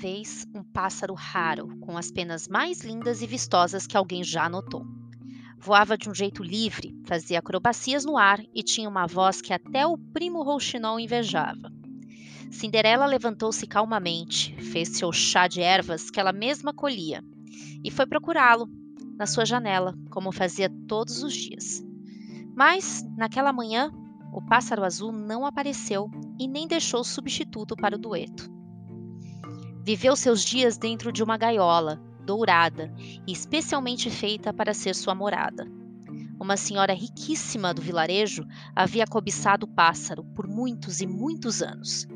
Vez um pássaro raro, com as penas mais lindas e vistosas que alguém já notou. Voava de um jeito livre, fazia acrobacias no ar e tinha uma voz que até o primo rouxinol invejava. Cinderela levantou-se calmamente, fez seu chá de ervas que ela mesma colhia e foi procurá-lo na sua janela, como fazia todos os dias. Mas, naquela manhã, o pássaro azul não apareceu e nem deixou substituto para o dueto. Viveu seus dias dentro de uma gaiola, dourada e especialmente feita para ser sua morada. Uma senhora riquíssima do vilarejo havia cobiçado o pássaro por muitos e muitos anos.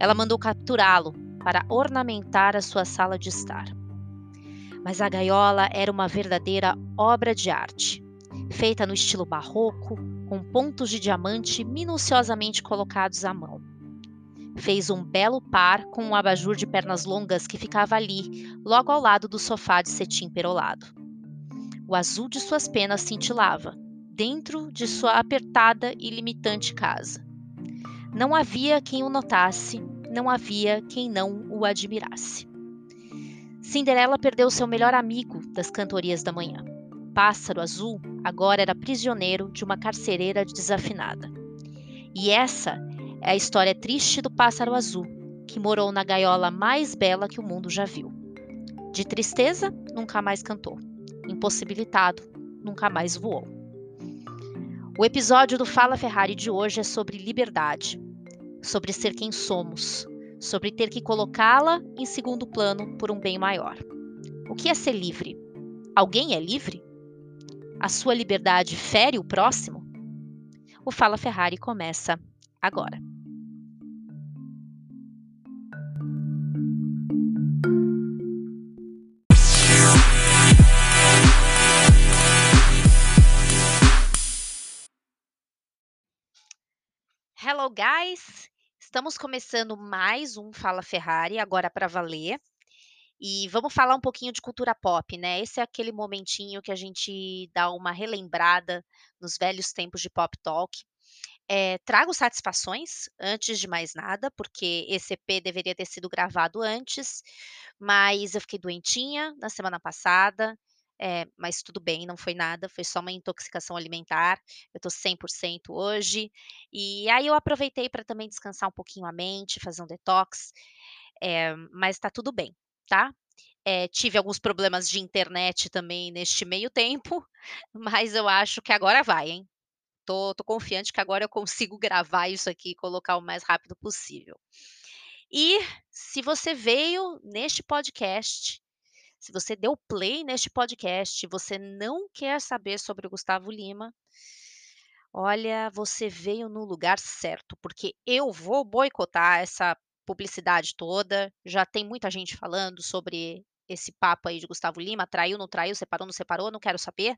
Ela mandou capturá-lo para ornamentar a sua sala de estar. Mas a gaiola era uma verdadeira obra de arte, feita no estilo barroco, com pontos de diamante minuciosamente colocados à mão. Fez um belo par com um abajur de pernas longas que ficava ali, logo ao lado do sofá de cetim perolado. O azul de suas penas cintilava, dentro de sua apertada e limitante casa. Não havia quem o notasse, não havia quem não o admirasse. Cinderela perdeu seu melhor amigo das cantorias da manhã. Pássaro Azul agora era prisioneiro de uma carcereira desafinada. E essa é a história triste do pássaro azul, que morou na gaiola mais bela que o mundo já viu. De tristeza, nunca mais cantou. Impossibilitado, nunca mais voou. O episódio do Fala Ferrari de hoje é sobre liberdade, sobre ser quem somos, sobre ter que colocá-la em segundo plano por um bem maior. O que é ser livre? Alguém é livre? A sua liberdade fere o próximo? O Fala Ferrari começa agora. Hello, guys! Estamos começando mais um Fala Ferrari, agora para valer. E vamos falar um pouquinho de cultura pop, né? Esse é aquele momentinho que a gente dá uma relembrada nos velhos tempos de pop talk. É, trago satisfações antes de mais nada, porque esse EP deveria ter sido gravado antes, mas eu fiquei doentinha na semana passada. É, mas tudo bem, não foi nada, foi só uma intoxicação alimentar. Eu tô 100% hoje. E aí eu aproveitei para também descansar um pouquinho a mente, fazer um detox. É, mas tá tudo bem, tá? É, tive alguns problemas de internet também neste meio tempo, mas eu acho que agora vai, hein? Tô, tô confiante que agora eu consigo gravar isso aqui e colocar o mais rápido possível. E se você veio neste podcast se você deu play neste podcast você não quer saber sobre o Gustavo Lima, olha, você veio no lugar certo, porque eu vou boicotar essa publicidade toda. Já tem muita gente falando sobre esse papo aí de Gustavo Lima, traiu, não traiu, separou, não separou, não quero saber.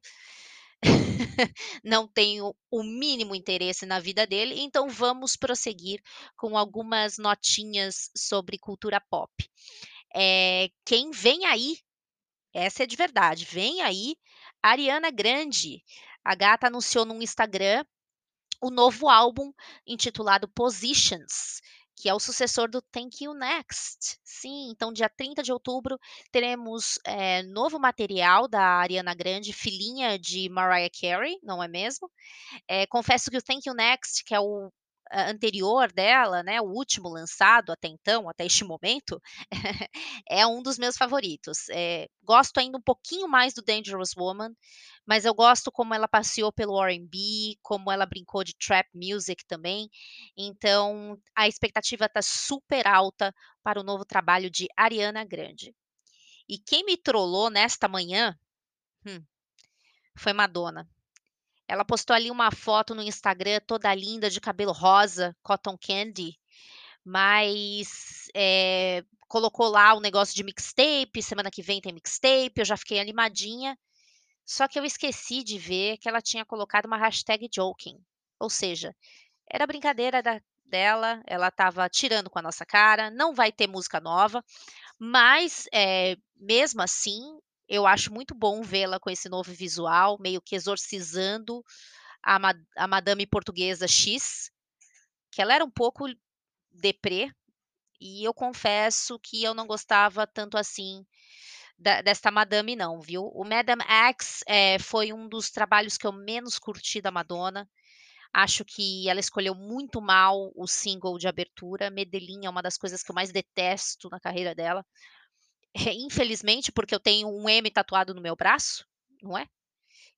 não tenho o mínimo interesse na vida dele, então vamos prosseguir com algumas notinhas sobre cultura pop. É, quem vem aí essa é de verdade. Vem aí Ariana Grande. A gata anunciou no Instagram o novo álbum intitulado Positions, que é o sucessor do Thank You Next. Sim, então dia 30 de outubro teremos é, novo material da Ariana Grande, filhinha de Mariah Carey, não é mesmo? É, confesso que o Thank You Next, que é o anterior dela, né, o último lançado até então, até este momento, é um dos meus favoritos. É, gosto ainda um pouquinho mais do Dangerous Woman, mas eu gosto como ela passeou pelo R&B, como ela brincou de trap music também. Então, a expectativa está super alta para o novo trabalho de Ariana Grande. E quem me trollou nesta manhã hum, foi Madonna. Ela postou ali uma foto no Instagram toda linda, de cabelo rosa, cotton candy, mas é, colocou lá o negócio de mixtape, semana que vem tem mixtape, eu já fiquei animadinha. Só que eu esqueci de ver que ela tinha colocado uma hashtag joking. Ou seja, era brincadeira da, dela, ela estava tirando com a nossa cara, não vai ter música nova, mas é, mesmo assim, eu acho muito bom vê-la com esse novo visual, meio que exorcizando a, a Madame Portuguesa X, que ela era um pouco deprê, E eu confesso que eu não gostava tanto assim desta Madame, não, viu? O Madame X é, foi um dos trabalhos que eu menos curti da Madonna. Acho que ela escolheu muito mal o single de abertura. Medellín é uma das coisas que eu mais detesto na carreira dela. Infelizmente, porque eu tenho um M tatuado no meu braço, não é?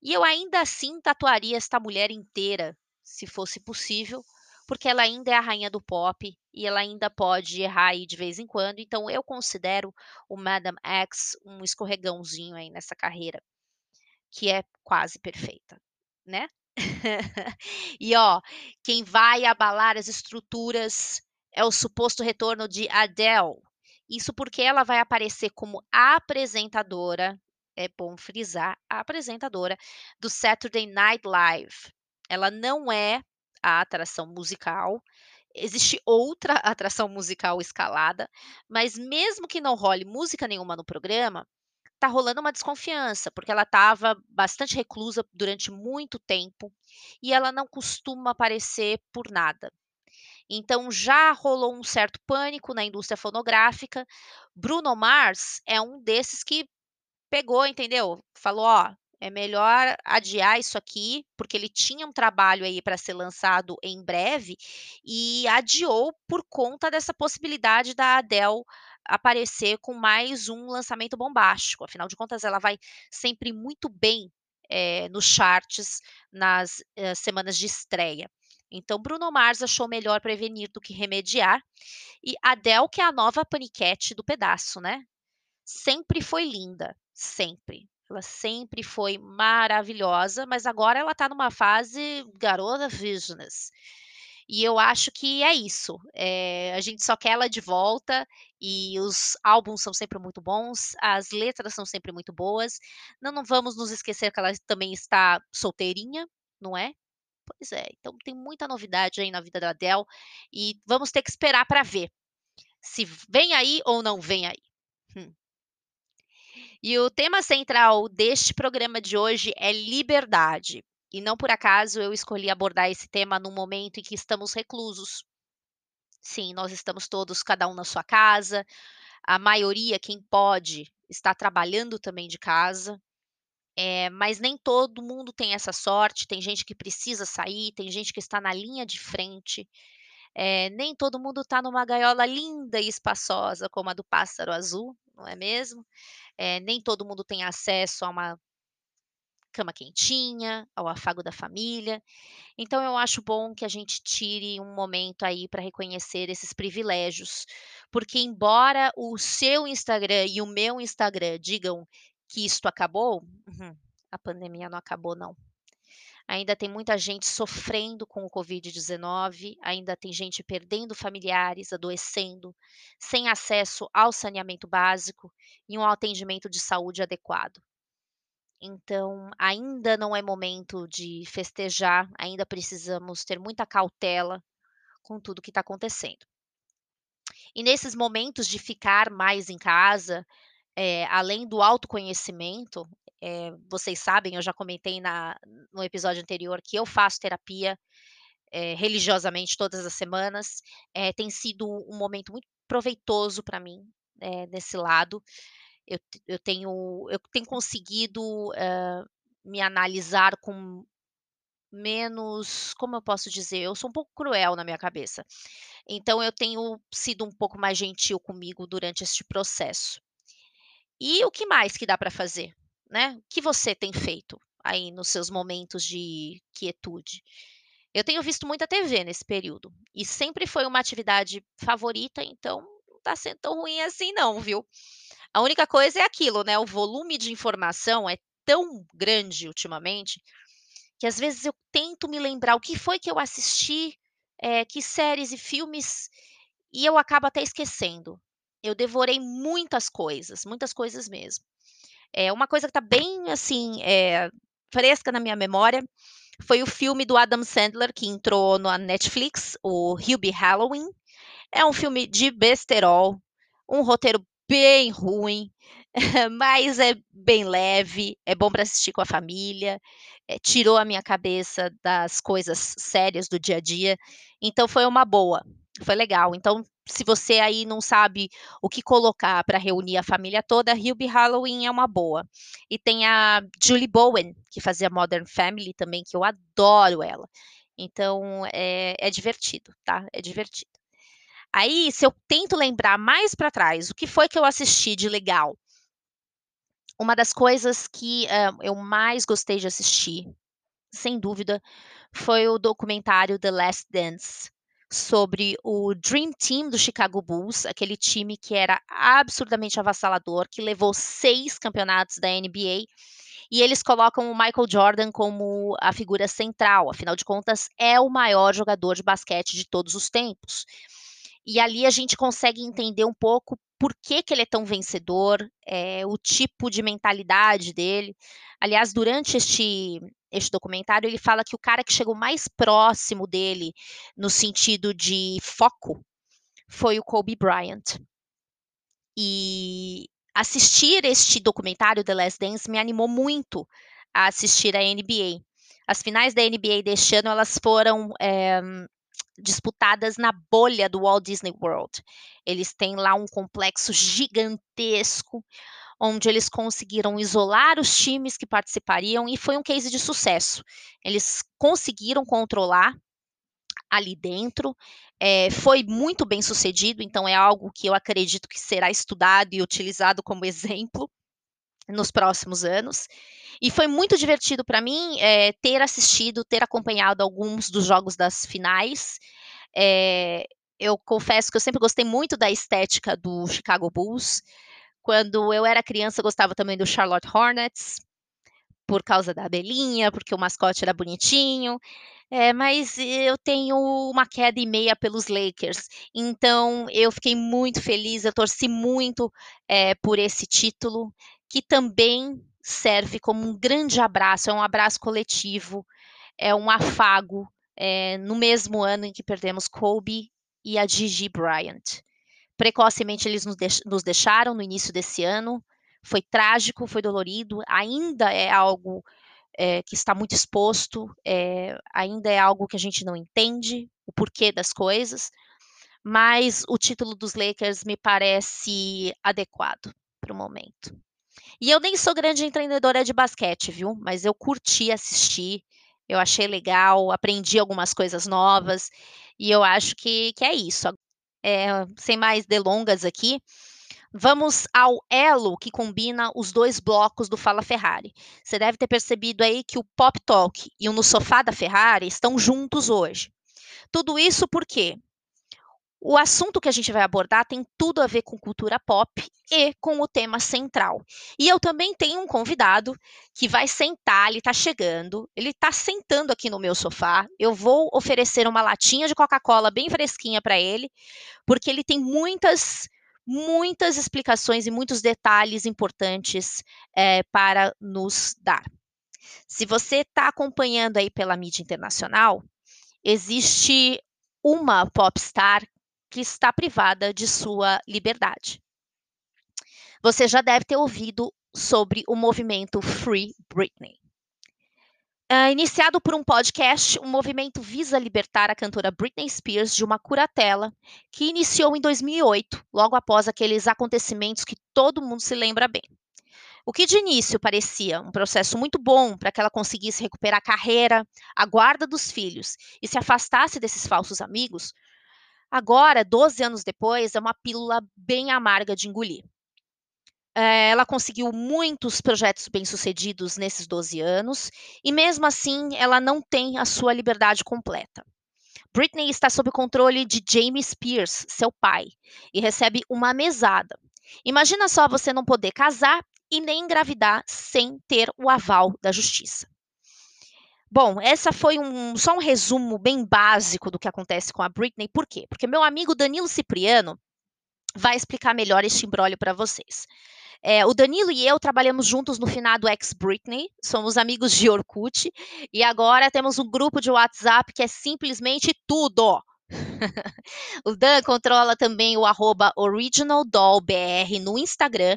E eu ainda assim tatuaria esta mulher inteira, se fosse possível, porque ela ainda é a rainha do pop e ela ainda pode errar aí de vez em quando. Então eu considero o Madame X um escorregãozinho aí nessa carreira, que é quase perfeita, né? e ó, quem vai abalar as estruturas é o suposto retorno de Adele. Isso porque ela vai aparecer como apresentadora, é bom frisar, apresentadora do Saturday Night Live. Ela não é a atração musical. Existe outra atração musical escalada, mas mesmo que não role música nenhuma no programa, tá rolando uma desconfiança, porque ela estava bastante reclusa durante muito tempo e ela não costuma aparecer por nada. Então já rolou um certo pânico na indústria fonográfica. Bruno Mars é um desses que pegou, entendeu? Falou, ó, é melhor adiar isso aqui, porque ele tinha um trabalho aí para ser lançado em breve e adiou por conta dessa possibilidade da Adele aparecer com mais um lançamento bombástico. Afinal de contas, ela vai sempre muito bem é, nos charts nas é, semanas de estreia. Então, Bruno Mars achou melhor prevenir do que remediar. E Adele, que é a nova paniquete do pedaço, né? Sempre foi linda, sempre. Ela sempre foi maravilhosa, mas agora ela está numa fase garota business. E eu acho que é isso. É, a gente só quer ela de volta e os álbuns são sempre muito bons, as letras são sempre muito boas. Não, não vamos nos esquecer que ela também está solteirinha, não é? Pois é, então tem muita novidade aí na vida da Adele e vamos ter que esperar para ver se vem aí ou não vem aí. Hum. E o tema central deste programa de hoje é liberdade. E não por acaso eu escolhi abordar esse tema no momento em que estamos reclusos. Sim, nós estamos todos, cada um na sua casa. A maioria, quem pode, está trabalhando também de casa. É, mas nem todo mundo tem essa sorte. Tem gente que precisa sair, tem gente que está na linha de frente. É, nem todo mundo está numa gaiola linda e espaçosa como a do pássaro azul, não é mesmo? É, nem todo mundo tem acesso a uma cama quentinha, ao afago da família. Então eu acho bom que a gente tire um momento aí para reconhecer esses privilégios, porque embora o seu Instagram e o meu Instagram digam que isto acabou, uhum, a pandemia não acabou não. Ainda tem muita gente sofrendo com o Covid-19, ainda tem gente perdendo familiares, adoecendo, sem acesso ao saneamento básico e um atendimento de saúde adequado. Então, ainda não é momento de festejar, ainda precisamos ter muita cautela com tudo que está acontecendo. E nesses momentos de ficar mais em casa, é, além do autoconhecimento, é, vocês sabem, eu já comentei na, no episódio anterior que eu faço terapia é, religiosamente todas as semanas. Tem sido um momento muito proveitoso para mim nesse lado. Eu, eu, tenho, eu tenho conseguido me analisar com menos, como eu posso dizer, eu sou um pouco cruel na minha cabeça. Então eu tenho sido um pouco mais gentil comigo durante este processo. E o que mais que dá para fazer? né? O que você tem feito aí nos seus momentos de quietude? Eu tenho visto muita TV nesse período e sempre foi uma atividade favorita, então não está sendo tão ruim assim não, viu? A única coisa é aquilo, né? O volume de informação é tão grande ultimamente que às vezes eu tento me lembrar o que foi que eu assisti, é, que séries e filmes, e eu acabo até esquecendo. Eu devorei muitas coisas, muitas coisas mesmo. É uma coisa que está bem assim é, fresca na minha memória foi o filme do Adam Sandler que entrou na Netflix, o Hubie Halloween. É um filme de besterol, um roteiro bem ruim, mas é bem leve, é bom para assistir com a família, é, tirou a minha cabeça das coisas sérias do dia a dia, então foi uma boa, foi legal. Então se você aí não sabe o que colocar para reunir a família toda, Hubie Halloween é uma boa. E tem a Julie Bowen, que fazia Modern Family também, que eu adoro ela. Então é, é divertido, tá? É divertido. Aí, se eu tento lembrar mais para trás, o que foi que eu assisti de legal? Uma das coisas que uh, eu mais gostei de assistir, sem dúvida, foi o documentário The Last Dance, sobre o Dream Team do Chicago Bulls, aquele time que era absurdamente avassalador, que levou seis campeonatos da NBA. E eles colocam o Michael Jordan como a figura central, afinal de contas, é o maior jogador de basquete de todos os tempos. E ali a gente consegue entender um pouco por que, que ele é tão vencedor, é, o tipo de mentalidade dele. Aliás, durante este, este documentário, ele fala que o cara que chegou mais próximo dele, no sentido de foco, foi o Kobe Bryant. E assistir este documentário, The Last Dance, me animou muito a assistir a NBA. As finais da NBA deste ano, elas foram é, disputadas na bolha do Walt Disney World. Eles têm lá um complexo gigantesco, onde eles conseguiram isolar os times que participariam e foi um case de sucesso. Eles conseguiram controlar ali dentro, é, foi muito bem sucedido, então é algo que eu acredito que será estudado e utilizado como exemplo nos próximos anos. E foi muito divertido para mim é, ter assistido, ter acompanhado alguns dos jogos das finais. É, eu confesso que eu sempre gostei muito da estética do Chicago Bulls. Quando eu era criança, eu gostava também do Charlotte Hornets, por causa da abelhinha, porque o mascote era bonitinho. É, mas eu tenho uma queda e meia pelos Lakers, então eu fiquei muito feliz, eu torci muito é, por esse título, que também serve como um grande abraço, é um abraço coletivo, é um afago é, no mesmo ano em que perdemos Kobe e a Gigi Bryant. Precocemente eles nos, deix nos deixaram no início desse ano, foi trágico, foi dolorido, ainda é algo é, que está muito exposto, é, ainda é algo que a gente não entende o porquê das coisas, mas o título dos Lakers me parece adequado para o momento. E eu nem sou grande empreendedora de basquete, viu? Mas eu curti assistir, eu achei legal, aprendi algumas coisas novas, e eu acho que, que é isso. É, sem mais delongas aqui, Vamos ao elo que combina os dois blocos do Fala Ferrari. Você deve ter percebido aí que o Pop Talk e o No Sofá da Ferrari estão juntos hoje. Tudo isso porque o assunto que a gente vai abordar tem tudo a ver com cultura pop e com o tema central. E eu também tenho um convidado que vai sentar, ele está chegando, ele está sentando aqui no meu sofá. Eu vou oferecer uma latinha de Coca-Cola bem fresquinha para ele, porque ele tem muitas muitas explicações e muitos detalhes importantes é, para nos dar. Se você está acompanhando aí pela mídia internacional, existe uma popstar que está privada de sua liberdade. Você já deve ter ouvido sobre o movimento Free Britney. Uh, iniciado por um podcast, o movimento visa libertar a cantora Britney Spears de uma curatela que iniciou em 2008, logo após aqueles acontecimentos que todo mundo se lembra bem. O que de início parecia um processo muito bom para que ela conseguisse recuperar a carreira, a guarda dos filhos e se afastasse desses falsos amigos, agora, 12 anos depois, é uma pílula bem amarga de engolir. É, ela conseguiu muitos projetos bem-sucedidos nesses 12 anos, e mesmo assim ela não tem a sua liberdade completa. Britney está sob controle de Jamie Spears, seu pai, e recebe uma mesada. Imagina só você não poder casar e nem engravidar sem ter o aval da justiça. Bom, essa foi um, só um resumo bem básico do que acontece com a Britney. Por quê? Porque meu amigo Danilo Cipriano vai explicar melhor este embrólio para vocês. É, o Danilo e eu trabalhamos juntos no finado ex-Britney, somos amigos de Orkut, e agora temos um grupo de WhatsApp que é simplesmente tudo. o Dan controla também o arroba OriginalDollBR no Instagram,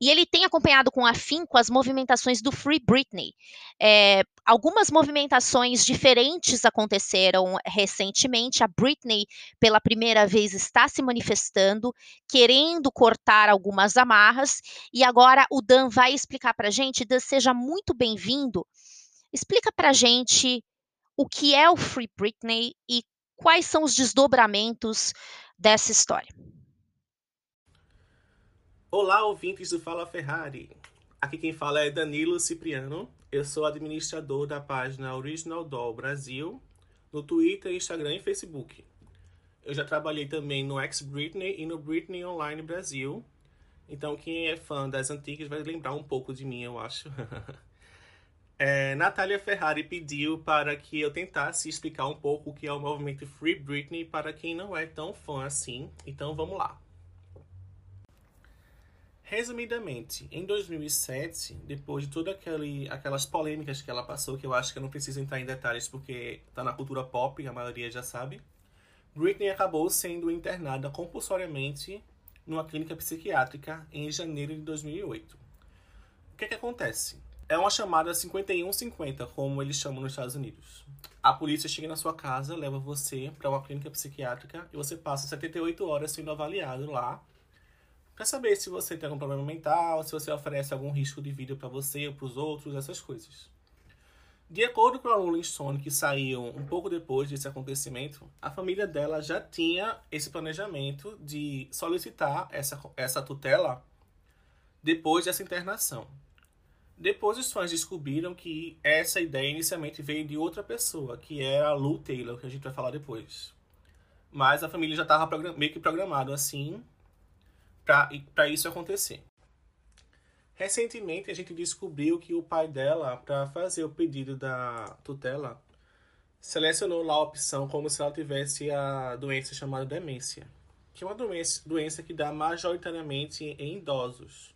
e ele tem acompanhado com afinco as movimentações do Free Britney. É, algumas movimentações diferentes aconteceram recentemente. A Britney, pela primeira vez, está se manifestando, querendo cortar algumas amarras, e agora o Dan vai explicar para gente. Dan, seja muito bem-vindo. Explica para gente o que é o Free Britney e quais são os desdobramentos dessa história. Olá, ouvintes do Fala Ferrari. Aqui quem fala é Danilo Cipriano. Eu sou administrador da página Original Doll Brasil no Twitter, Instagram e Facebook. Eu já trabalhei também no Ex Britney e no Britney Online Brasil. Então quem é fã das antigas vai lembrar um pouco de mim, eu acho. é, Natália Ferrari pediu para que eu tentasse explicar um pouco o que é o movimento Free Britney para quem não é tão fã assim. Então vamos lá. Resumidamente, em 2007, depois de todas aquelas polêmicas que ela passou, que eu acho que eu não preciso entrar em detalhes porque tá na cultura pop, a maioria já sabe, Britney acabou sendo internada compulsoriamente numa clínica psiquiátrica em janeiro de 2008. O que, é que acontece? É uma chamada 5150, como eles chamam nos Estados Unidos. A polícia chega na sua casa, leva você para uma clínica psiquiátrica e você passa 78 horas sendo avaliado lá para saber se você tem algum problema mental, se você oferece algum risco de vida para você ou para os outros, essas coisas. De acordo com a Rolling Stone, que saiu um pouco depois desse acontecimento, a família dela já tinha esse planejamento de solicitar essa, essa tutela depois dessa internação. Depois os fãs descobriram que essa ideia inicialmente veio de outra pessoa, que era a Lou Taylor, que a gente vai falar depois. Mas a família já estava meio que programado assim para isso acontecer. Recentemente a gente descobriu que o pai dela, para fazer o pedido da tutela, selecionou lá a opção como se ela tivesse a doença chamada demência, que é uma doença, doença que dá majoritariamente em idosos.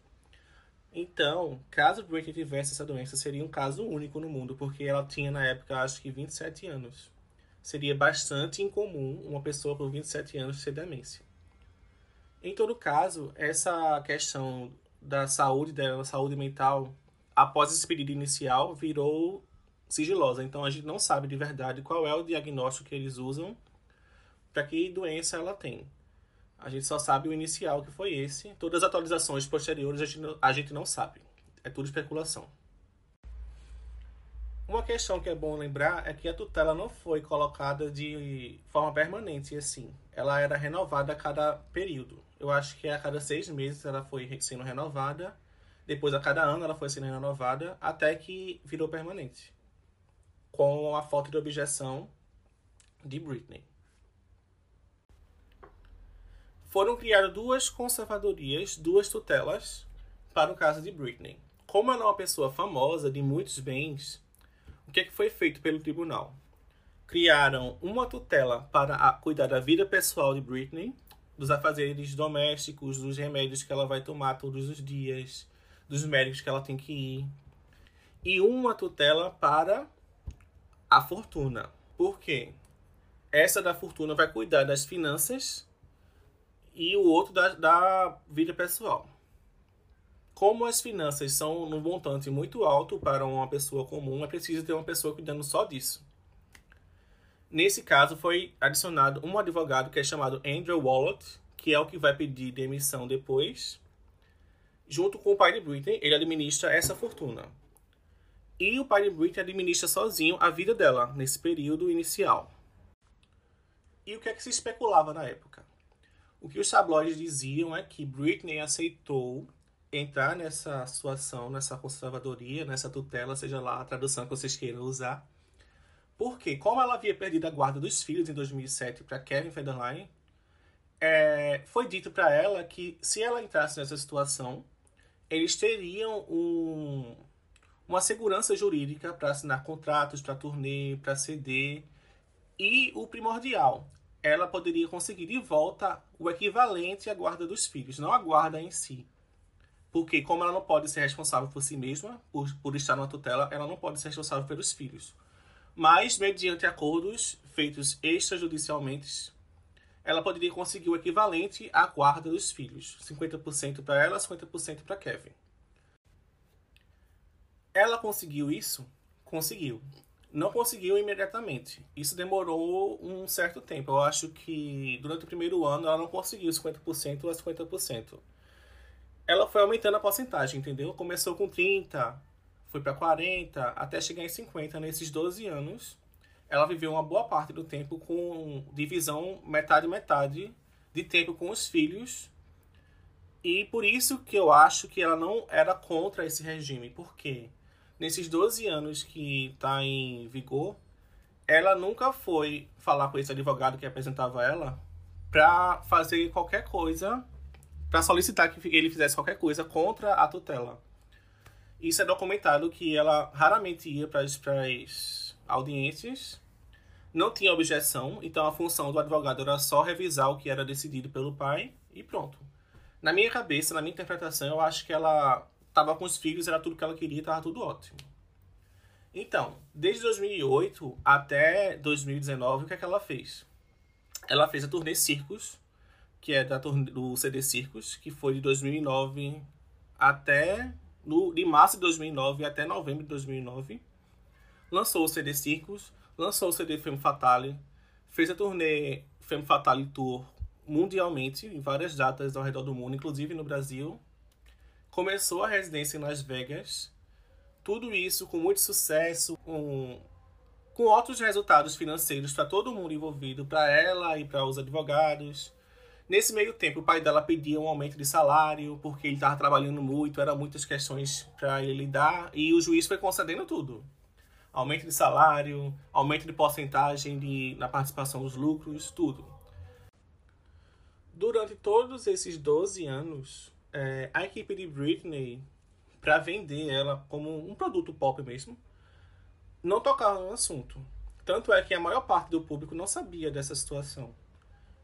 Então, caso Britney tivesse essa doença, seria um caso único no mundo, porque ela tinha na época acho que 27 anos. Seria bastante incomum uma pessoa com 27 anos ter demência. Em todo caso, essa questão da saúde dela, saúde mental, após esse pedido inicial, virou sigilosa. Então a gente não sabe de verdade qual é o diagnóstico que eles usam para que doença ela tem. A gente só sabe o inicial que foi esse. Todas as atualizações posteriores a gente não, a gente não sabe. É tudo especulação. Uma questão que é bom lembrar é que a tutela não foi colocada de forma permanente assim. Ela era renovada a cada período. Eu acho que a cada seis meses ela foi sendo renovada. Depois, a cada ano, ela foi sendo renovada até que virou permanente. Com a falta de objeção de Britney. Foram criadas duas conservadorias, duas tutelas para o caso de Britney. Como ela é uma pessoa famosa de muitos bens, o que, é que foi feito pelo tribunal? Criaram uma tutela para cuidar da vida pessoal de Britney dos afazeres domésticos, dos remédios que ela vai tomar todos os dias, dos médicos que ela tem que ir. E uma tutela para a fortuna. Por quê? Essa da fortuna vai cuidar das finanças e o outro da, da vida pessoal. Como as finanças são num montante muito alto para uma pessoa comum, é preciso ter uma pessoa cuidando só disso. Nesse caso, foi adicionado um advogado que é chamado Andrew Wallet, que é o que vai pedir demissão depois. Junto com o pai de Britney, ele administra essa fortuna. E o pai de Britney administra sozinho a vida dela nesse período inicial. E o que é que se especulava na época? O que os tabloides diziam é que Britney aceitou entrar nessa situação, nessa conservadoria, nessa tutela, seja lá a tradução que vocês queiram usar, porque, como ela havia perdido a guarda dos filhos em 2007 para Kevin Federline, é, foi dito para ela que se ela entrasse nessa situação, eles teriam um, uma segurança jurídica para assinar contratos, para turnê, para CD. E o primordial, ela poderia conseguir de volta o equivalente à guarda dos filhos, não a guarda em si. Porque, como ela não pode ser responsável por si mesma, por, por estar numa tutela, ela não pode ser responsável pelos filhos mas mediante acordos feitos extrajudicialmente, ela poderia conseguir o equivalente à guarda dos filhos. 50% para ela, 50% para Kevin. Ela conseguiu isso? Conseguiu. Não conseguiu imediatamente. Isso demorou um certo tempo. Eu acho que durante o primeiro ano ela não conseguiu 50% a 50%. Ela foi aumentando a porcentagem, entendeu? Começou com 30, foi para 40, até chegar em 50 nesses 12 anos ela viveu uma boa parte do tempo com divisão metade-metade de tempo com os filhos. E por isso que eu acho que ela não era contra esse regime. Porque nesses 12 anos que está em vigor, ela nunca foi falar com esse advogado que apresentava ela para fazer qualquer coisa, para solicitar que ele fizesse qualquer coisa contra a tutela. Isso é documentado que ela raramente ia para as audiências, não tinha objeção, então a função do advogado era só revisar o que era decidido pelo pai e pronto. Na minha cabeça, na minha interpretação, eu acho que ela estava com os filhos, era tudo que ela queria, estava tudo ótimo. Então, desde 2008 até 2019, o que é que ela fez? Ela fez a turnê Circos, que é da do CD Circos, que foi de 2009 até no, de março de 2009 até novembro de 2009 lançou o CD Circos, lançou o CD Femme Fatale, fez a turnê Femme Fatale Tour mundialmente, em várias datas ao redor do mundo, inclusive no Brasil. Começou a residência em Las Vegas. Tudo isso com muito sucesso, com, com resultados financeiros para todo mundo envolvido, para ela e para os advogados. Nesse meio tempo, o pai dela pedia um aumento de salário, porque ele estava trabalhando muito, eram muitas questões para ele lidar, e o juiz foi concedendo tudo aumento de salário, aumento de porcentagem de, na participação dos lucros, tudo. Durante todos esses 12 anos, é, a equipe de Britney, para vender ela como um produto pop mesmo, não tocava no assunto. Tanto é que a maior parte do público não sabia dessa situação.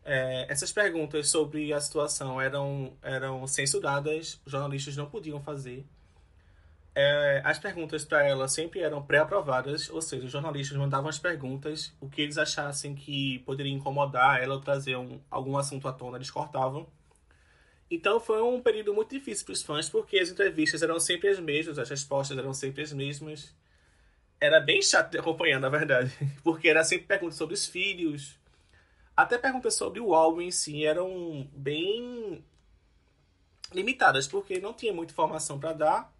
É, essas perguntas sobre a situação eram, eram censuradas, jornalistas não podiam fazer é, as perguntas para ela sempre eram pré-aprovadas, ou seja, os jornalistas mandavam as perguntas, o que eles achassem que poderia incomodar ela ou trazer um, algum assunto à tona, eles cortavam. Então foi um período muito difícil para os fãs, porque as entrevistas eram sempre as mesmas, as respostas eram sempre as mesmas. Era bem chato de acompanhar, na verdade, porque era sempre perguntas sobre os filhos, até perguntas sobre o álbum em si eram bem limitadas, porque não tinha muita informação para dar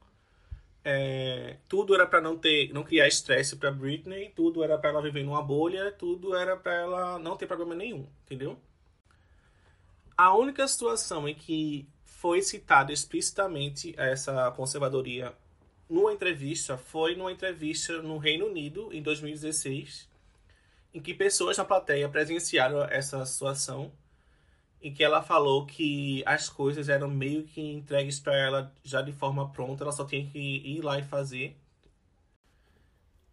é, tudo era para não ter, não criar estresse para Britney, tudo era para ela viver numa bolha, tudo era para ela não ter problema nenhum, entendeu? A única situação em que foi citada explicitamente essa conservadoria numa entrevista foi numa entrevista no Reino Unido em 2016, em que pessoas na plateia presenciaram essa situação em que ela falou que as coisas eram meio que entregues para ela já de forma pronta, ela só tinha que ir lá e fazer.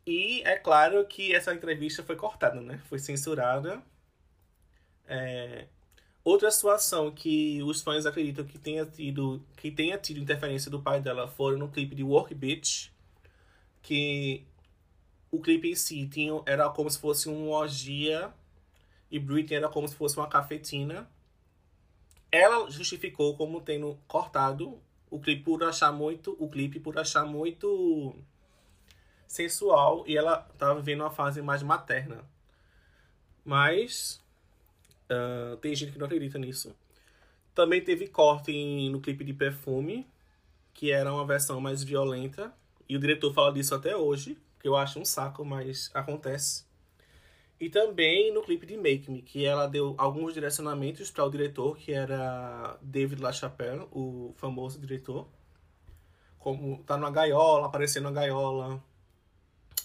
E é claro que essa entrevista foi cortada, né? Foi censurada. É... Outra situação que os fãs acreditam que tenha tido, que tenha tido interferência do pai dela foi no clipe de Work Bitch, que o clipe em si tinha, era como se fosse uma orgia e Britney era como se fosse uma cafetina. Ela justificou como tendo cortado o clipe por achar muito o clipe por achar muito sensual e ela estava vivendo uma fase mais materna. Mas uh, tem gente que não acredita nisso. Também teve corte em, no clipe de perfume que era uma versão mais violenta e o diretor fala disso até hoje que eu acho um saco mas acontece e também no clipe de Make Me, que ela deu alguns direcionamentos para o diretor, que era David LaChapelle, o famoso diretor. Como tá numa gaiola, aparecendo na gaiola,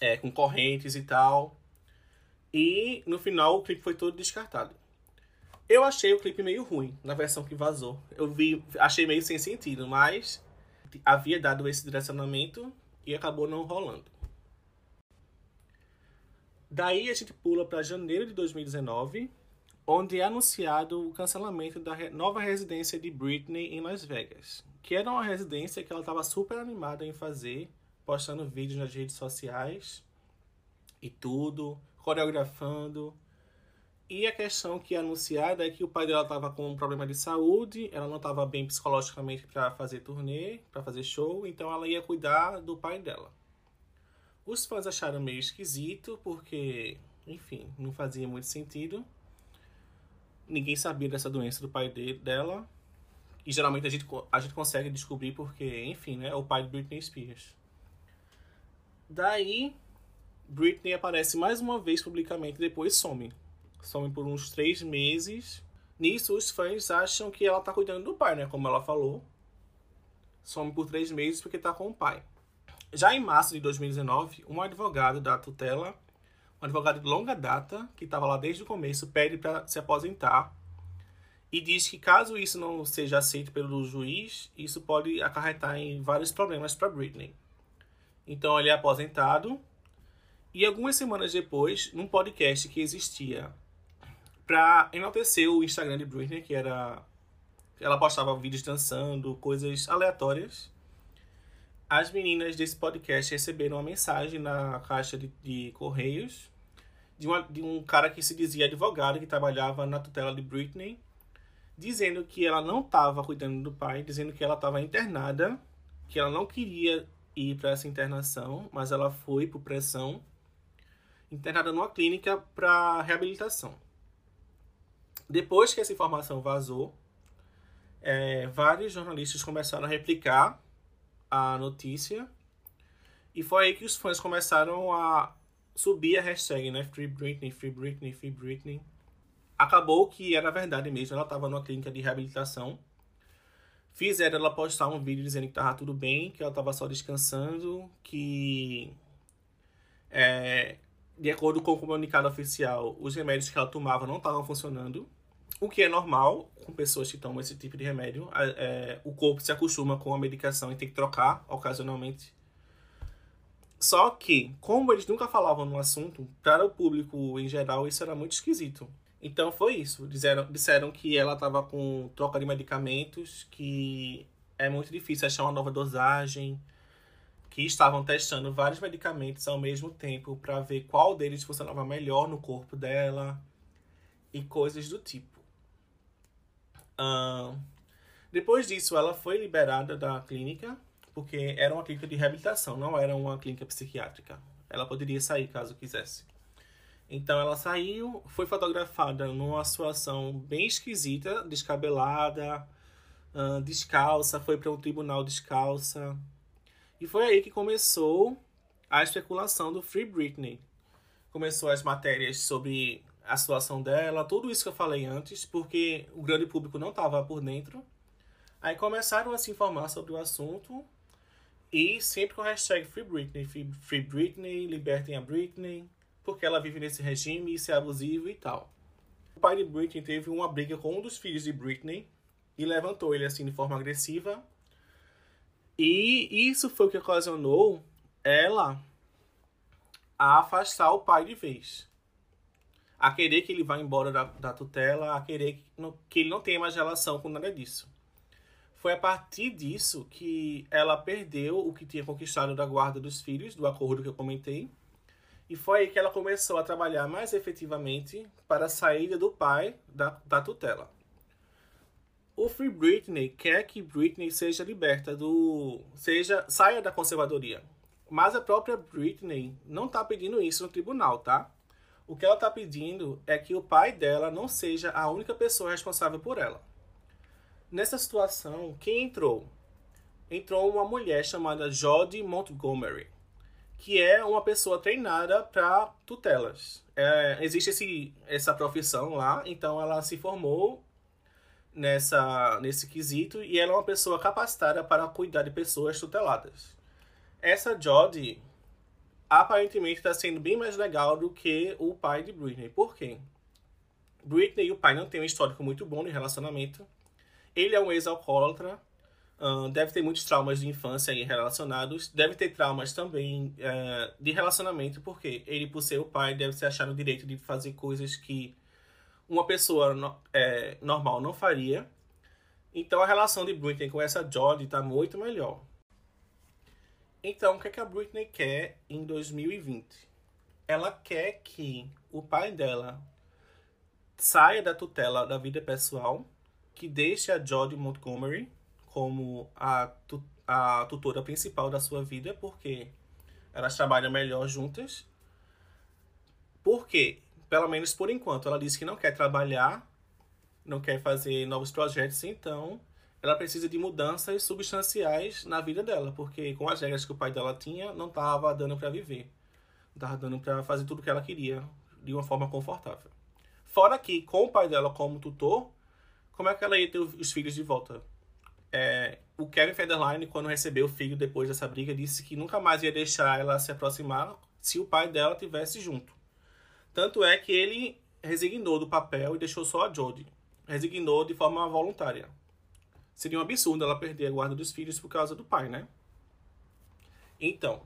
é, com correntes e tal. E no final o clipe foi todo descartado. Eu achei o clipe meio ruim na versão que vazou. Eu vi, achei meio sem sentido, mas havia dado esse direcionamento e acabou não rolando. Daí a gente pula para janeiro de 2019, onde é anunciado o cancelamento da nova residência de Britney em Las Vegas, que era uma residência que ela estava super animada em fazer, postando vídeos nas redes sociais e tudo, coreografando. E a questão que é anunciada é que o pai dela estava com um problema de saúde, ela não estava bem psicologicamente para fazer turnê, para fazer show, então ela ia cuidar do pai dela. Os fãs acharam meio esquisito, porque, enfim, não fazia muito sentido. Ninguém sabia dessa doença do pai de, dela. E geralmente a gente, a gente consegue descobrir porque, enfim, né, é o pai de Britney Spears. Daí, Britney aparece mais uma vez publicamente depois some some por uns três meses. Nisso, os fãs acham que ela tá cuidando do pai, né? Como ela falou. Some por três meses porque tá com o pai. Já em março de 2019, um advogado da tutela, um advogado de longa data, que estava lá desde o começo, pede para se aposentar e diz que caso isso não seja aceito pelo juiz, isso pode acarretar em vários problemas para Britney. Então ele é aposentado e algumas semanas depois, num podcast que existia pra enaltecer o Instagram de Britney, que era. Ela postava vídeos dançando, coisas aleatórias. As meninas desse podcast receberam uma mensagem na caixa de, de correios de, uma, de um cara que se dizia advogado, que trabalhava na tutela de Britney, dizendo que ela não estava cuidando do pai, dizendo que ela estava internada, que ela não queria ir para essa internação, mas ela foi por pressão, internada numa clínica para reabilitação. Depois que essa informação vazou, é, vários jornalistas começaram a replicar a notícia e foi aí que os fãs começaram a subir a hashtag, né? Free Britney, Free Britney, Free Britney. Acabou que era verdade mesmo, ela estava numa clínica de reabilitação. Fizeram ela postar um vídeo dizendo que estava tudo bem, que ela estava só descansando, que é, de acordo com o comunicado oficial, os remédios que ela tomava não estavam funcionando. O que é normal com pessoas que tomam esse tipo de remédio. É, o corpo se acostuma com a medicação e tem que trocar ocasionalmente. Só que, como eles nunca falavam no assunto, para o público em geral isso era muito esquisito. Então foi isso. Disseram, disseram que ela estava com troca de medicamentos, que é muito difícil achar uma nova dosagem, que estavam testando vários medicamentos ao mesmo tempo para ver qual deles funcionava melhor no corpo dela e coisas do tipo. Depois disso, ela foi liberada da clínica, porque era uma clínica de reabilitação, não era uma clínica psiquiátrica. Ela poderia sair caso quisesse. Então ela saiu, foi fotografada numa situação bem esquisita, descabelada, uh, descalça, foi para um tribunal descalça. E foi aí que começou a especulação do Free Britney. Começou as matérias sobre a situação dela, tudo isso que eu falei antes, porque o grande público não estava por dentro. Aí começaram a se informar sobre o assunto e sempre com a hashtag Free Britney, Free Britney, libertem a Britney, porque ela vive nesse regime, isso é abusivo e tal. O pai de Britney teve uma briga com um dos filhos de Britney e levantou ele assim de forma agressiva. E isso foi o que ocasionou ela a afastar o pai de vez a querer que ele vá embora da, da tutela, a querer que, que ele não tenha mais relação com nada disso. Foi a partir disso que ela perdeu o que tinha conquistado da guarda dos filhos, do acordo que eu comentei, e foi aí que ela começou a trabalhar mais efetivamente para a saída do pai da, da tutela. O Free Britney quer que Britney seja liberta do. seja saia da conservadoria. Mas a própria Britney não está pedindo isso no tribunal, tá? O que ela está pedindo é que o pai dela não seja a única pessoa responsável por ela. Nessa situação, quem entrou? Entrou uma mulher chamada Jodie Montgomery, que é uma pessoa treinada para tutelas. É, existe esse, essa profissão lá, então ela se formou nessa, nesse quesito e ela é uma pessoa capacitada para cuidar de pessoas tuteladas. Essa Jodie aparentemente está sendo bem mais legal do que o pai de Britney. Por quê? Britney e o pai não têm um histórico muito bom de relacionamento. Ele é um ex-alcoólatra, uh, deve ter muitos traumas de infância aí relacionados, deve ter traumas também uh, de relacionamento, porque ele, por ser o pai, deve se achar no direito de fazer coisas que uma pessoa no, é, normal não faria. Então a relação de Britney com essa Jodie está muito melhor. Então, o que, é que a Britney quer em 2020? Ela quer que o pai dela saia da tutela da vida pessoal, que deixe a Jodie Montgomery como a, tu, a tutora principal da sua vida, porque elas trabalham melhor juntas. Porque, pelo menos por enquanto, ela disse que não quer trabalhar, não quer fazer novos projetos, então ela precisa de mudanças substanciais na vida dela, porque com as regras que o pai dela tinha, não estava dando para viver. Não estava dando para fazer tudo o que ela queria de uma forma confortável. Fora que, com o pai dela como tutor, como é que ela ia ter os filhos de volta? É, o Kevin Federline, quando recebeu o filho depois dessa briga, disse que nunca mais ia deixar ela se aproximar se o pai dela tivesse junto. Tanto é que ele resignou do papel e deixou só a Jodie. Resignou de forma voluntária. Seria um absurdo ela perder a guarda dos filhos por causa do pai, né? Então,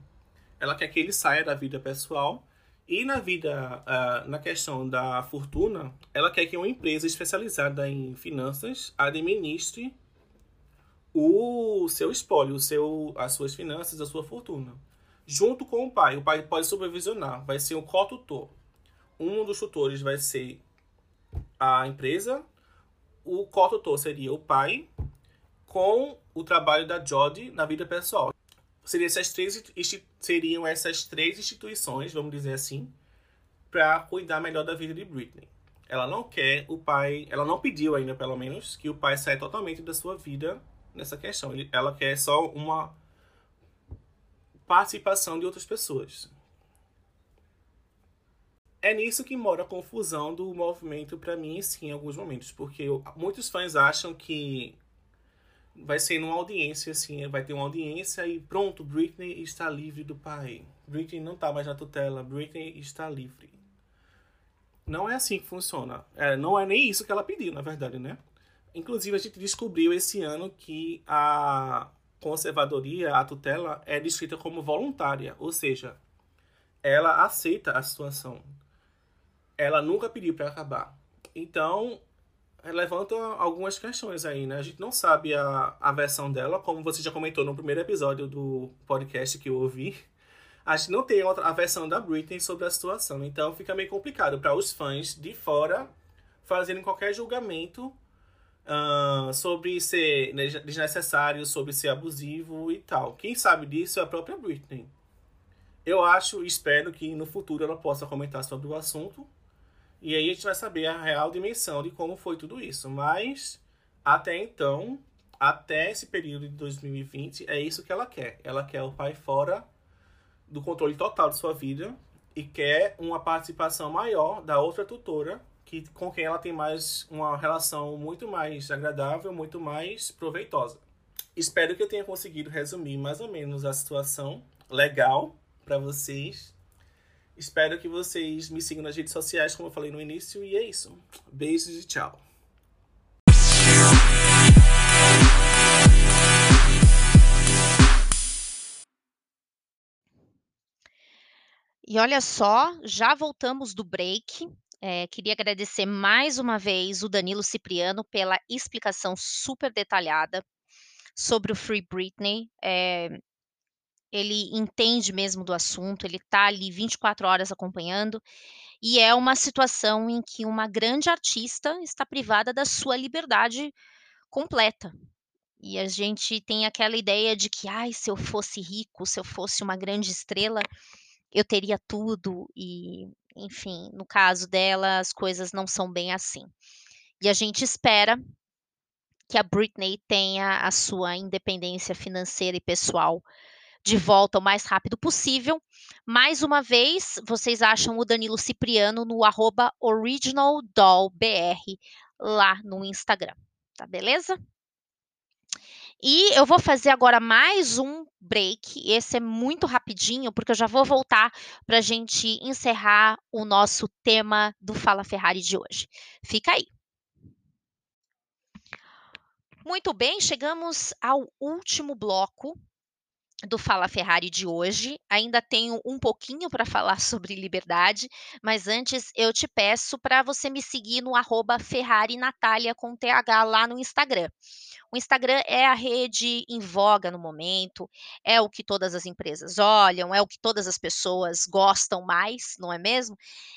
ela quer que ele saia da vida pessoal e na vida, uh, na questão da fortuna, ela quer que uma empresa especializada em finanças administre o seu espólio, o seu, as suas finanças, a sua fortuna. Junto com o pai. O pai pode supervisionar, vai ser um co-tutor. Um dos tutores vai ser a empresa, o co-tutor seria o pai, com o trabalho da Jodie na vida pessoal. Seriam essas três, seriam essas três instituições, vamos dizer assim, para cuidar melhor da vida de Britney. Ela não quer o pai, ela não pediu ainda, pelo menos, que o pai saia totalmente da sua vida nessa questão. Ela quer só uma participação de outras pessoas. É nisso que mora a confusão do movimento para mim, sim, em alguns momentos, porque muitos fãs acham que vai ser numa audiência, assim, vai ter uma audiência e pronto, Britney está livre do pai. Britney não está mais na tutela, Britney está livre. Não é assim que funciona. É, não é nem isso que ela pediu, na verdade, né? Inclusive, a gente descobriu esse ano que a conservadoria, a tutela, é descrita como voluntária, ou seja, ela aceita a situação. Ela nunca pediu para acabar. Então, levanta algumas questões aí, né? A gente não sabe a, a versão dela, como você já comentou no primeiro episódio do podcast que eu ouvi. A gente não tem a versão da Britney sobre a situação. Então, fica meio complicado para os fãs de fora fazerem qualquer julgamento uh, sobre ser desnecessário, sobre ser abusivo e tal. Quem sabe disso é a própria Britney. Eu acho e espero que no futuro ela possa comentar sobre o assunto. E aí a gente vai saber a real dimensão de como foi tudo isso. Mas até então, até esse período de 2020, é isso que ela quer. Ela quer o pai fora do controle total de sua vida e quer uma participação maior da outra tutora que, com quem ela tem mais uma relação muito mais agradável, muito mais proveitosa. Espero que eu tenha conseguido resumir mais ou menos a situação legal para vocês. Espero que vocês me sigam nas redes sociais, como eu falei no início, e é isso. Beijos e tchau. E olha só, já voltamos do break. É, queria agradecer mais uma vez o Danilo Cipriano pela explicação super detalhada sobre o Free Britney. É, ele entende mesmo do assunto, ele está ali 24 horas acompanhando, e é uma situação em que uma grande artista está privada da sua liberdade completa. E a gente tem aquela ideia de que, ai, se eu fosse rico, se eu fosse uma grande estrela, eu teria tudo e enfim, no caso dela, as coisas não são bem assim. E a gente espera que a Britney tenha a sua independência financeira e pessoal de volta o mais rápido possível. Mais uma vez, vocês acham o Danilo Cipriano no arroba originaldollbr lá no Instagram, tá beleza? E eu vou fazer agora mais um break. Esse é muito rapidinho, porque eu já vou voltar para a gente encerrar o nosso tema do Fala Ferrari de hoje. Fica aí. Muito bem, chegamos ao último bloco do Fala Ferrari de hoje. Ainda tenho um pouquinho para falar sobre liberdade, mas antes eu te peço para você me seguir no arroba Ferrari Natália com TH lá no Instagram. O Instagram é a rede em voga no momento, é o que todas as empresas olham, é o que todas as pessoas gostam mais, não é mesmo?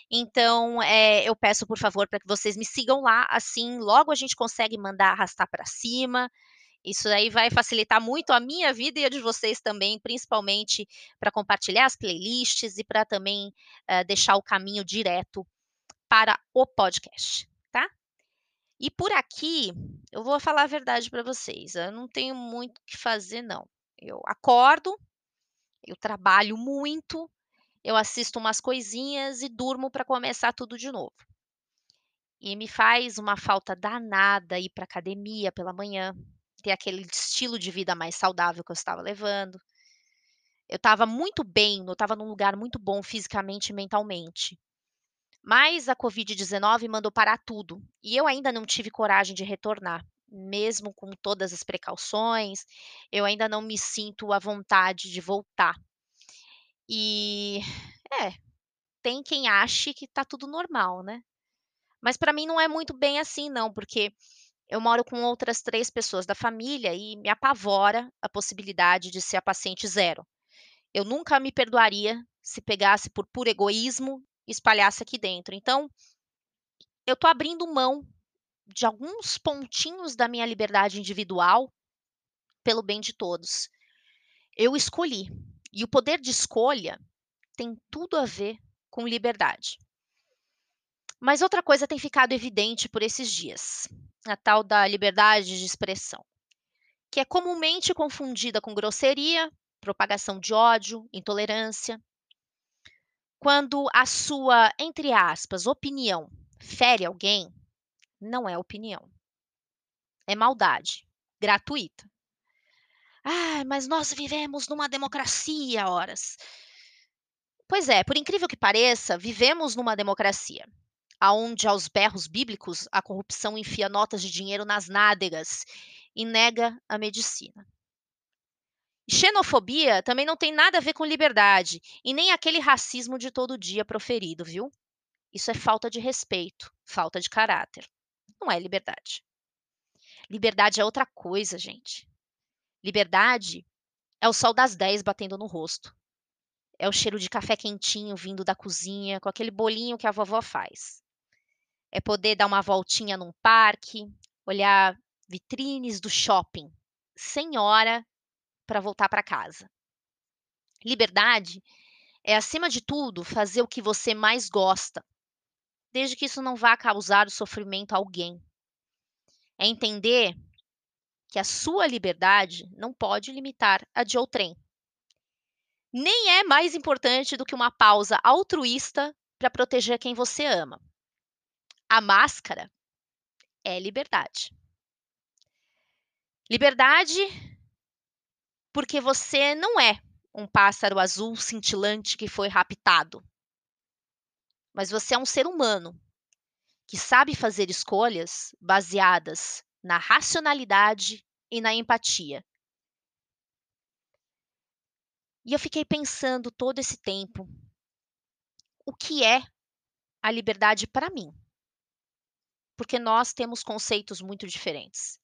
Então, é, eu peço, por favor, para que vocês me sigam lá, assim, logo a gente consegue mandar arrastar para cima. Isso aí vai facilitar muito a minha vida e a de vocês também, principalmente para compartilhar as playlists e para também uh, deixar o caminho direto para o podcast, tá? E por aqui, eu vou falar a verdade para vocês. Eu não tenho muito o que fazer, não. Eu acordo, eu trabalho muito, eu assisto umas coisinhas e durmo para começar tudo de novo. E me faz uma falta danada ir para academia pela manhã, ter aquele estilo de vida mais saudável que eu estava levando. Eu estava muito bem, eu estava num lugar muito bom fisicamente e mentalmente. Mas a Covid-19 mandou parar tudo e eu ainda não tive coragem de retornar, mesmo com todas as precauções, eu ainda não me sinto à vontade de voltar. E é, tem quem ache que tá tudo normal, né? Mas para mim não é muito bem assim, não, porque eu moro com outras três pessoas da família e me apavora a possibilidade de ser a paciente zero. Eu nunca me perdoaria se pegasse por puro egoísmo espalhasse aqui dentro. Então, eu estou abrindo mão de alguns pontinhos da minha liberdade individual pelo bem de todos. Eu escolhi. E o poder de escolha tem tudo a ver com liberdade. Mas outra coisa tem ficado evidente por esses dias: a tal da liberdade de expressão, que é comumente confundida com grosseria, propagação de ódio, intolerância, quando a sua, entre aspas, opinião fere alguém, não é opinião. É maldade, gratuita. Ah, mas nós vivemos numa democracia, horas. Pois é, por incrível que pareça, vivemos numa democracia, aonde aos berros bíblicos a corrupção enfia notas de dinheiro nas nádegas e nega a medicina. Xenofobia também não tem nada a ver com liberdade e nem aquele racismo de todo dia proferido, viu? Isso é falta de respeito, falta de caráter. Não é liberdade. Liberdade é outra coisa, gente. Liberdade é o sol das 10 batendo no rosto. É o cheiro de café quentinho vindo da cozinha com aquele bolinho que a vovó faz. É poder dar uma voltinha num parque, olhar vitrines do shopping, sem hora para voltar para casa. Liberdade é, acima de tudo, fazer o que você mais gosta, desde que isso não vá causar sofrimento a alguém. É entender que a sua liberdade não pode limitar a de outrem. Nem é mais importante do que uma pausa altruísta para proteger quem você ama. A máscara é liberdade. Liberdade porque você não é um pássaro azul cintilante que foi raptado. Mas você é um ser humano que sabe fazer escolhas baseadas na racionalidade e na empatia. E eu fiquei pensando todo esse tempo o que é a liberdade para mim. Porque nós temos conceitos muito diferentes.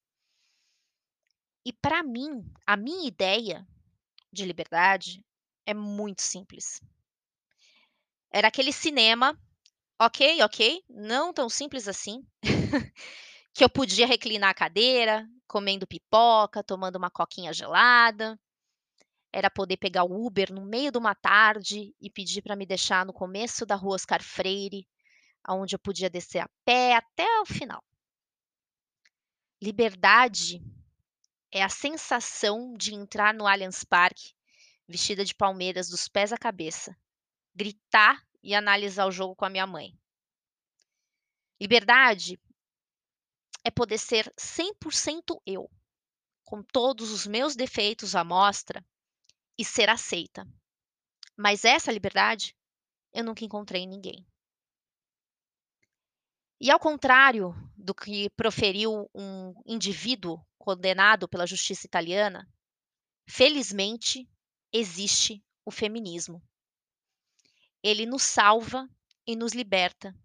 E para mim, a minha ideia de liberdade é muito simples. Era aquele cinema, ok, ok, não tão simples assim, que eu podia reclinar a cadeira, comendo pipoca, tomando uma coquinha gelada. Era poder pegar o Uber no meio de uma tarde e pedir para me deixar no começo da rua Oscar Freire, onde eu podia descer a pé até o final. Liberdade é a sensação de entrar no Allianz Parque vestida de palmeiras dos pés à cabeça, gritar e analisar o jogo com a minha mãe. Liberdade é poder ser 100% eu, com todos os meus defeitos à mostra e ser aceita. Mas essa liberdade eu nunca encontrei em ninguém. E ao contrário do que proferiu um indivíduo condenado pela justiça italiana, felizmente existe o feminismo. Ele nos salva e nos liberta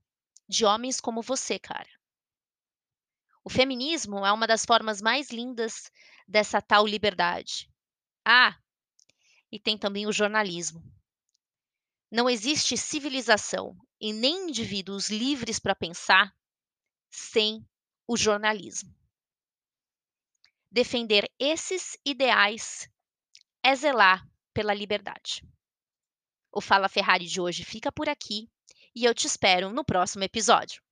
de homens como você, cara. O feminismo é uma das formas mais lindas dessa tal liberdade. Ah, e tem também o jornalismo. Não existe civilização e nem indivíduos livres para pensar sem o jornalismo. Defender esses ideais é zelar pela liberdade. O Fala Ferrari de hoje fica por aqui e eu te espero no próximo episódio.